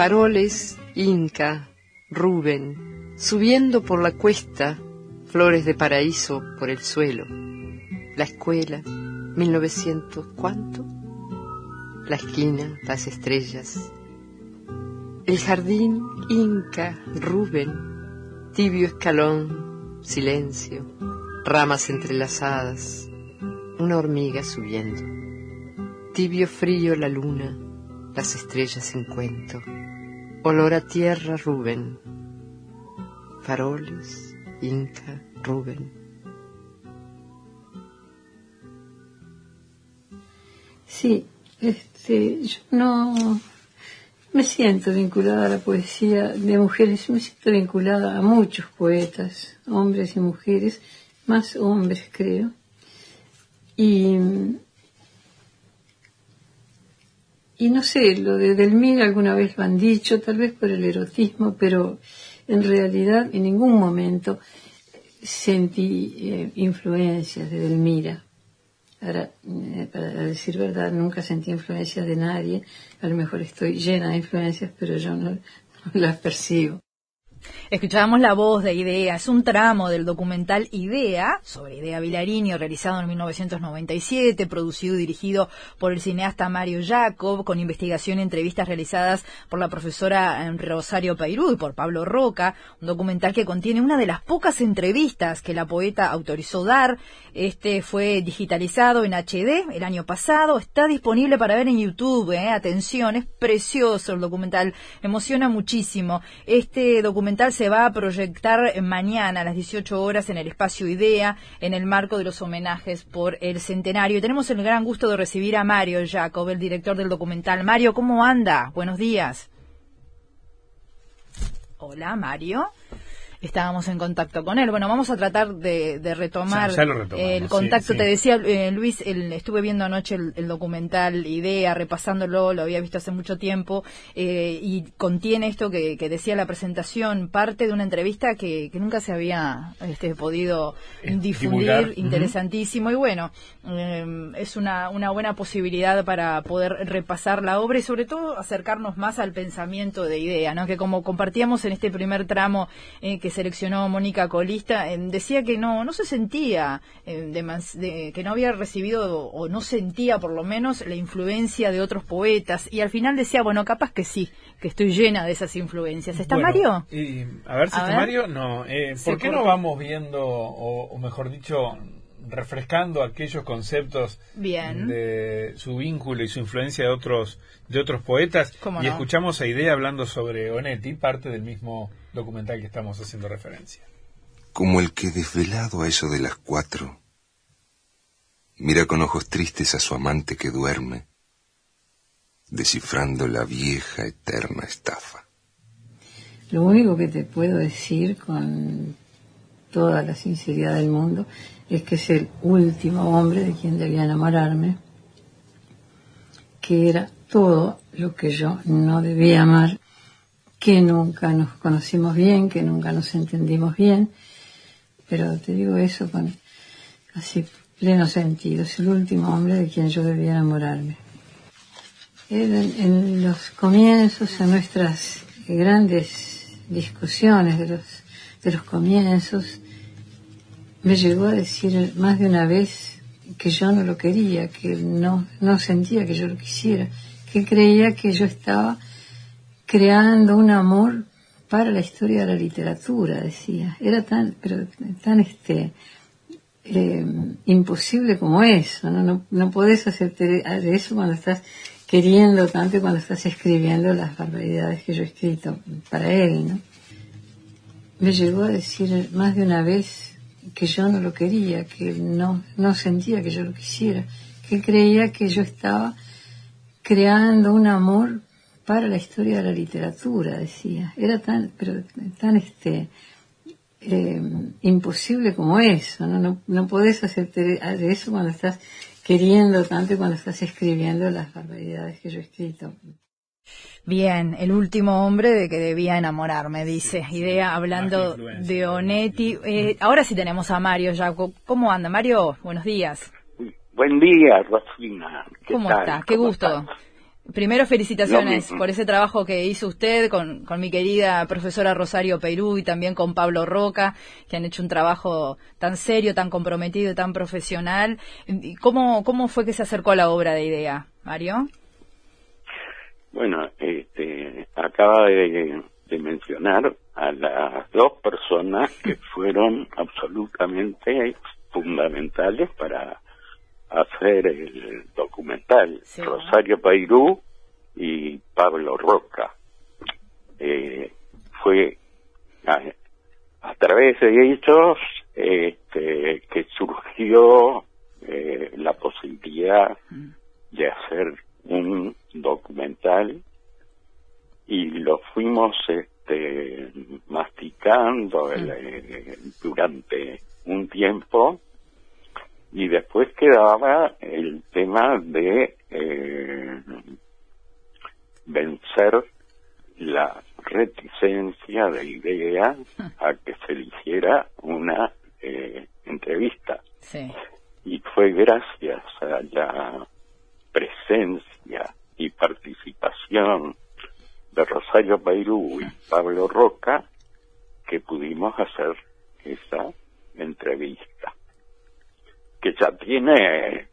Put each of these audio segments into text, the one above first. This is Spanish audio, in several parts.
Faroles, Inca, Rubén, subiendo por la cuesta, flores de paraíso por el suelo. La escuela, 1900, ¿cuánto? La esquina, las estrellas. El jardín, Inca, Rubén, tibio escalón, silencio, ramas entrelazadas, una hormiga subiendo. Tibio frío la luna, las estrellas en cuento. Olor a tierra, Rubén. Faroles, Inca, Rubén. Sí, este, yo no me siento vinculada a la poesía de mujeres, me siento vinculada a muchos poetas, hombres y mujeres, más hombres creo. Y Y no sé, lo de Delmira alguna vez lo han dicho, tal vez por el erotismo, pero en realidad en ningún momento sentí eh, influencias de Delmira. Ahora, eh, para decir verdad, nunca sentí influencias de nadie. A lo mejor estoy llena de influencias, pero yo no las percibo. Escuchábamos la voz de Idea, es un tramo del documental Idea, sobre Idea Vilarini, realizado en 1997, producido y dirigido por el cineasta Mario Jacob, con investigación y entrevistas realizadas por la profesora eh, Rosario Peirú y por Pablo Roca, un documental que contiene una de las pocas entrevistas que la poeta autorizó dar. Este fue digitalizado en HD el año pasado, está disponible para ver en YouTube, eh. atención, es precioso el documental, emociona muchísimo. Este documental se va a proyectar mañana a las 18 horas en el espacio IDEA, en el marco de los homenajes por el centenario. Y tenemos el gran gusto de recibir a Mario Jacob, el director del documental. Mario, ¿cómo anda? Buenos días. Hola, Mario estábamos en contacto con él. Bueno, vamos a tratar de, retomar el contacto. Te decía, eh, Luis, estuve viendo anoche el, documental Idea, repasándolo, lo había visto hace mucho tiempo, eh, y contiene esto que, decía la presentación, parte de una entrevista que, nunca se había este, podido eh, difundir, interesantísimo, y bueno, es una, una buena posibilidad para poder repasar la obra y sobre todo acercarnos más al pensamiento de Idea, ¿no? que como compartíamos en este primer tramo que seleccionó Mónica Colista, decía que no, no se sentía, de, que no había recibido o no sentía por lo menos la influencia de otros poetas y al final decía, bueno, capaz que sí, que estoy llena de esas influencias. ¿Está Mario? Y, a ver si está Mario, no. Eh, ¿Por qué no vamos viendo, o, mejor dicho, refrescando aquellos conceptos de su vínculo y su influencia de otros de otros poetas y escuchamos a Idea hablando sobre Onetti, parte del mismo documental que estamos haciendo referencia. Como el que desvelado a eso de las cuatro mira con ojos tristes a su amante que duerme, descifrando la vieja eterna estafa. Lo único que te puedo decir con toda la sinceridad del mundo es que es el último hombre de quien debía enamorarme, que era todo lo que yo no debía amar que nunca nos conocimos bien, que nunca nos entendimos bien, pero te digo eso con así pleno sentido, es el último hombre de quien yo debía enamorarme. en, los comienzos, en nuestras grandes discusiones de los, de los comienzos, me llegó a decir más de una vez que yo no lo quería, que no, no sentía que yo lo quisiera, que creía que yo estaba creando un amor para la historia de la literatura, decía. Era tan, pero tan este, eh, imposible como eso, ¿no? No, no podés hacerte de eso cuando estás queriendo tanto y cuando estás escribiendo las barbaridades que yo he escrito para él, ¿no? Me llegó a decir más de una vez que yo no lo quería, que no, no sentía que yo lo quisiera, que creía que yo estaba creando un amor para la historia de la literatura, decía. Era tan, pero tan este, eh, imposible como eso, ¿no? ¿no? No podés hacerte de eso cuando estás queriendo tanto y cuando estás escribiendo las barbaridades que yo he escrito. Bien, el último hombre de que debía enamorarme, dice. Idea hablando de Onetti. Eh, ahora sí tenemos a Mario Jacob. ¿Cómo anda, Mario? Buenos días. Buen día, Rosina. ¿Cómo está? Qué gusto. Primero, felicitaciones por ese trabajo que hizo usted con, con, mi querida profesora Rosario Perú y también con Pablo Roca, que han hecho un trabajo tan serio, tan comprometido y tan profesional. ¿Cómo, ¿Cómo fue que se acercó a la obra de idea, Mario? Bueno, este, acaba de, de mencionar a las dos personas que fueron absolutamente fundamentales para hacer el documental, Rosario Pairú y Pablo Roca. Eh, fue a, través de ellos este, que surgió eh, la posibilidad mm. de hacer un documental y lo fuimos este, masticando mm. eh, durante un tiempo y después quedaba el tema de eh, vencer la reticencia de idea a que se le hiciera una eh, entrevista. Y fue gracias a la presencia y participación de Rosario Bairú y Pablo Roca que pudimos hacer esa entrevista que ya tiene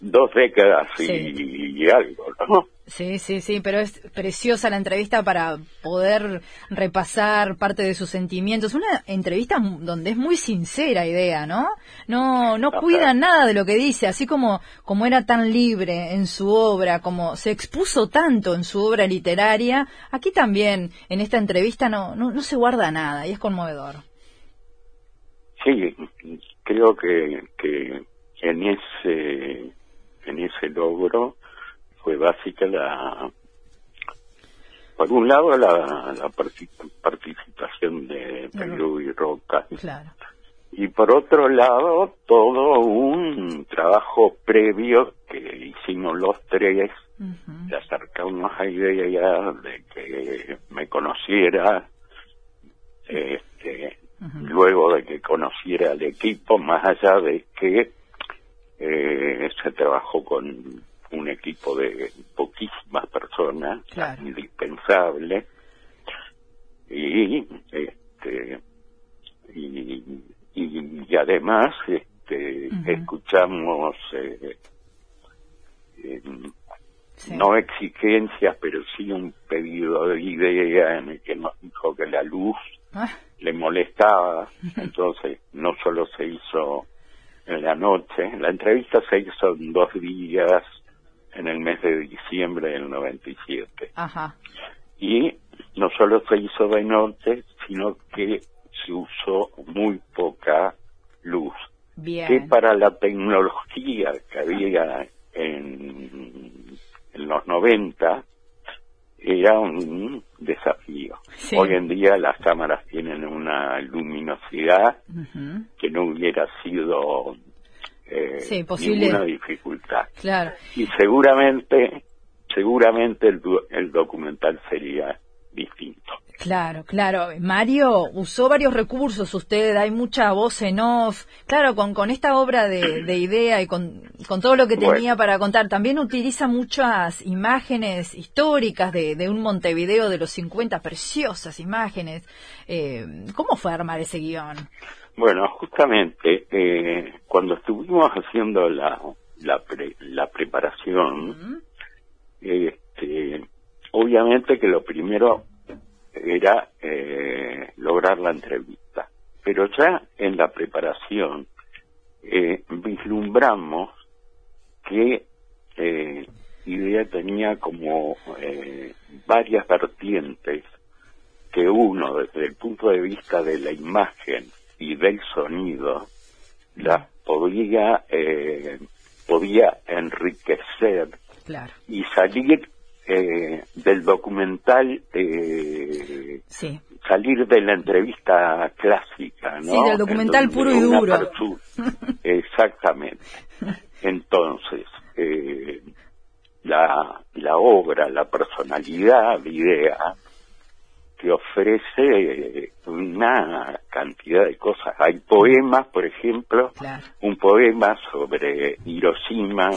dos décadas y, algo, ¿no? Sí, sí, sí, pero es preciosa la entrevista para poder repasar parte de sus sentimientos. Una entrevista donde es muy sincera idea, ¿no? No, no cuida nada de lo que dice, así como, como era tan libre en su obra, como se expuso tanto en su obra literaria, aquí también, en esta entrevista, no, no, no se guarda nada y es conmovedor. Sí, creo que, que en ese en ese logro fue básica la por un lado la, la participación de Perú y Roca. Y por otro lado todo un trabajo previo que hicimos los tres de acercarnos a idea de que me conociera este luego de que conociera el equipo, más allá de que eh, se trabajó con un equipo de poquísimas personas, indispensable, y este y, y, además este escuchamos eh, no exigencias pero sí un pedido de idea en el que nos dijo que la luz ah le molestaba, entonces no solo se hizo en la noche, la entrevista se hizo en dos días en el mes de diciembre del 97. Ajá. Y no solo se hizo de noche, sino que se usó muy poca luz. Bien. Que para la tecnología que había en, en los 90, era un desafío. Hoy en día las cámaras tienen una luminosidad que no hubiera sido eh, ninguna dificultad. Claro. Y seguramente, seguramente el documental sería distinto. Claro, claro. Mario usó varios recursos, usted, hay mucha voz en off. Claro, con, con esta obra de, de idea y con, con, todo lo que tenía para contar, también utiliza muchas imágenes históricas de, de un Montevideo de los 50, preciosas imágenes. Eh, ¿Cómo fue armar ese guion? Bueno, justamente eh, cuando estuvimos haciendo la, la, la preparación, este, obviamente que lo primero era eh, lograr la entrevista. Pero ya en la preparación eh, vislumbramos que eh, Idea tenía como eh, varias vertientes que uno desde el punto de vista de la imagen y del sonido las podía eh, podía enriquecer y salir eh, del documental eh, salir de la entrevista clásica, ¿no? Sí, del documental puro y duro. Exactamente. Entonces, eh, la, la obra, la personalidad de idea, que ofrece una cantidad de cosas. Hay poemas, por ejemplo, un poema sobre Hiroshima,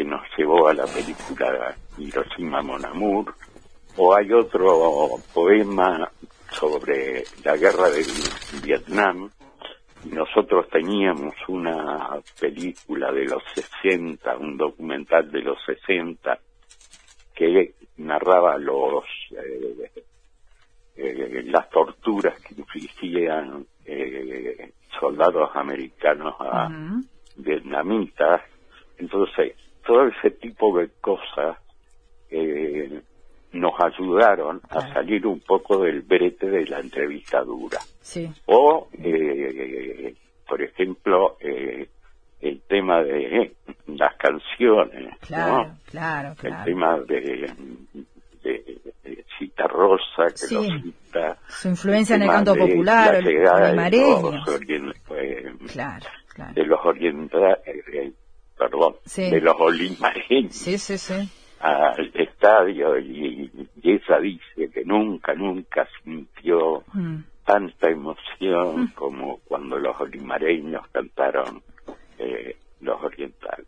que nos llevó a la película Hiroshima Mon Amour, o hay otro poema sobre la guerra de Vietnam. Nosotros teníamos una película de los 60, un documental de los 60, que narraba los eh, eh, las torturas que infligían eh, soldados americanos a vietnamitas. Entonces, todo ese tipo de cosas eh, nos ayudaron a salir un poco del brete de la entrevista dura. O, eh, por ejemplo, eh, el tema de las canciones, claro, claro, El tema de, Cita Rosa, que lo cita. Su influencia en el canto popular, el, el claro, de los orientales, perdón, de los olimareños. Sí, sí, sí al estadio y, esa dice que nunca, nunca sintió mm. tanta emoción mm. como cuando los olimareños cantaron eh, los orientales.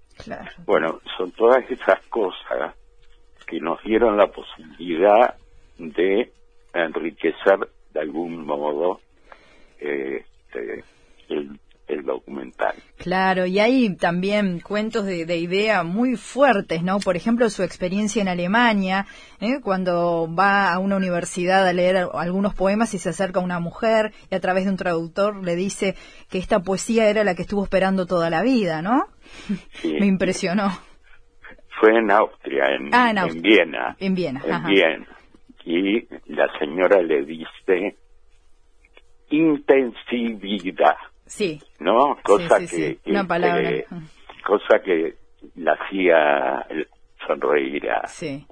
Bueno, son todas esas cosas que nos dieron la posibilidad de enriquecer de algún modo eh, este, el el documental. Claro, y hay también cuentos de, idea muy fuertes, ¿no? Por ejemplo, su experiencia en Alemania, ¿eh? cuando va a una universidad a leer algunos poemas y se acerca a una mujer y a través de un traductor le dice que esta poesía era la que estuvo esperando toda la vida, ¿no? Me impresionó. Fue en Austria, en, ah, en, Viena. En Viena, en Viena. Y la señora le dice intensividad. Sí. ¿No? Cosa que, Una palabra. cosa que la hacía sonreír a, sí.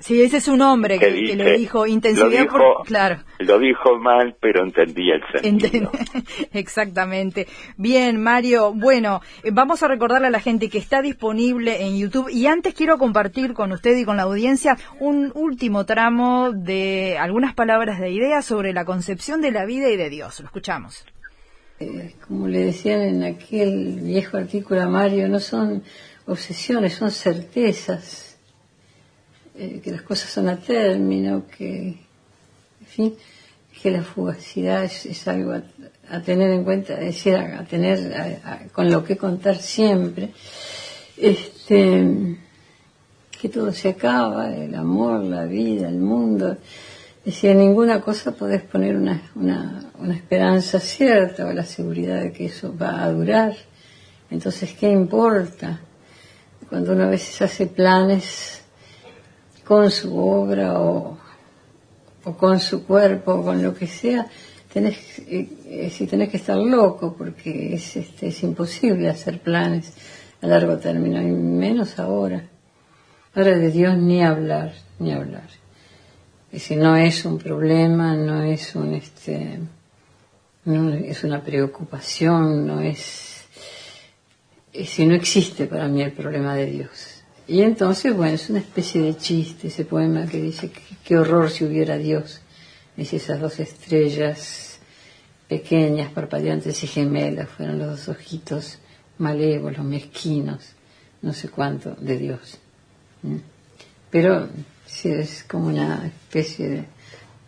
Sí, ese es su nombre que, le dijo intensidad. claro. Lo dijo mal, pero entendía el sentido. Exactamente. Bien, Mario. Bueno, eh, vamos a recordarle a la gente que está disponible en YouTube y antes quiero compartir con usted y con la audiencia un último tramo de algunas palabras de Idea sobre la concepción de la vida y de Dios. Lo escuchamos. Eh, como le decían en aquel viejo artículo a Mario, no son obsesiones, son certezas, eh, que las cosas son a término, que, en fin, que la fugacidad es, algo a, tener en cuenta, es decir, a, tener con lo que contar siempre, este, que todo se acaba, el amor, la vida, el mundo, Decía, ninguna cosa podés poner una, una, una esperanza cierta o la seguridad de que eso va a durar. Entonces, ¿qué importa? Cuando uno a veces hace planes con su obra o, o con su cuerpo o con lo que sea, tenés, eh, eh, si tenés que estar loco porque es, este, es imposible hacer planes a largo término, y menos ahora. Ahora de Dios ni hablar, ni hablar. Si no es un problema, no es un este no es una preocupación, no es si no existe para mí el problema de Dios. Y entonces, bueno, es una especie de chiste ese poema que dice qué horror si hubiera Dios. Es esas dos estrellas pequeñas, parpadeantes y gemelas, fueron los dos ojitos malévolos, mezquinos, no sé cuánto, de Dios. Pero sí es como una especie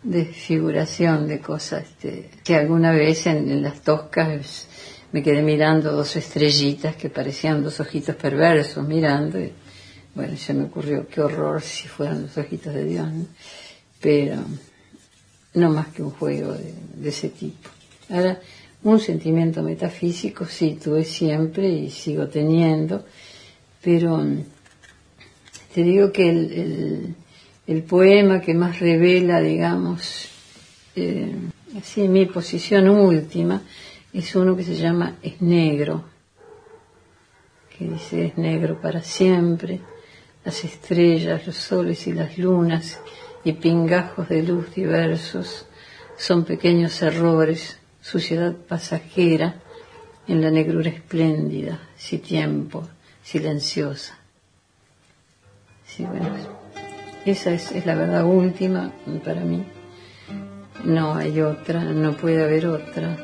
de, figuración de cosas este, que alguna vez en, las toscas me quedé mirando dos estrellitas que parecían dos ojitos perversos mirando y bueno, se me ocurrió qué horror si fueran los ojitos de Dios, pero no más que un juego de, de ese tipo. Ahora, un sentimiento metafísico sí tuve siempre y sigo teniendo, pero te digo que el poema que más revela, digamos, eh, así mi posición última, es uno que se llama Es negro, que dice es negro para siempre, las estrellas, los soles y las lunas y pingajos de luz diversos son pequeños errores, suciedad pasajera en la negrura espléndida, si tiempo, silenciosa. Sí, bueno. Esa es, la verdad última para mí. No hay otra, no puede haber otra.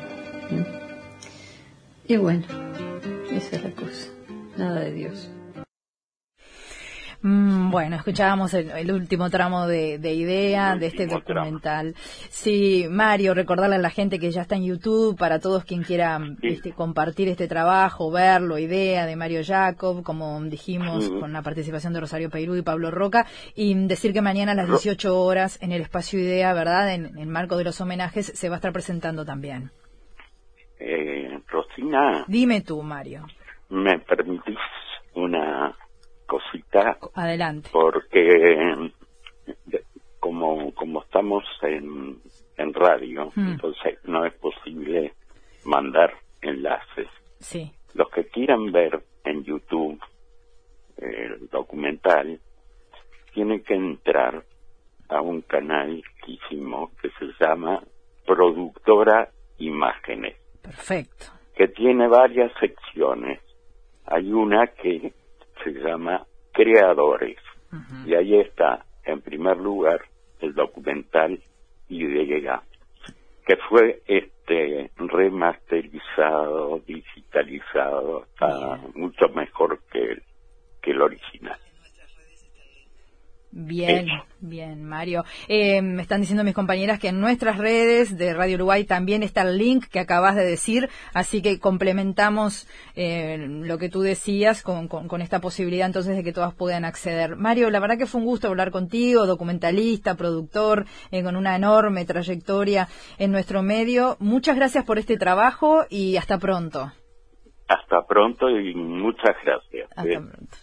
Y bueno, esa es la cosa. Nada de Dios. Mm, bueno, escuchábamos el, último tramo de, idea de este documental. Sí, Mario, recordarle a la gente que ya está en YouTube para todos quien quiera este, compartir este trabajo, verlo, idea de Mario Jacob, como dijimos, con la participación de Rosario Peirú y Pablo Roca, y decir que mañana a las 18 horas en el espacio Idea, ¿verdad? En el marco de los homenajes se va a estar presentando también. Eh, Rosina. Dime tú, Mario. ¿Me permitís una cosita? Adelante. Porque como, como estamos en, en radio, hmm. entonces no es posible mandar enlaces. Sí. Los que quieran ver en YouTube el documental tienen que entrar a un canal que hicimos que se llama Productora Imágenes. Perfecto. Que tiene varias secciones. Hay una que se llama Creadores. Y ahí está, en primer lugar, el documental Idea, que fue este remasterizado, digitalizado, está mucho mejor que que el original. Bien, bien, Mario. Eh, me están diciendo mis compañeras que en nuestras redes de Radio Uruguay también está el link que acabas de decir, así que complementamos eh, lo que tú decías con, con, esta posibilidad entonces de que todas puedan acceder. Mario, la verdad que fue un gusto hablar contigo, documentalista, productor, eh, con una enorme trayectoria en nuestro medio. Muchas gracias por este trabajo y hasta pronto. Hasta pronto y muchas gracias. Hasta pronto.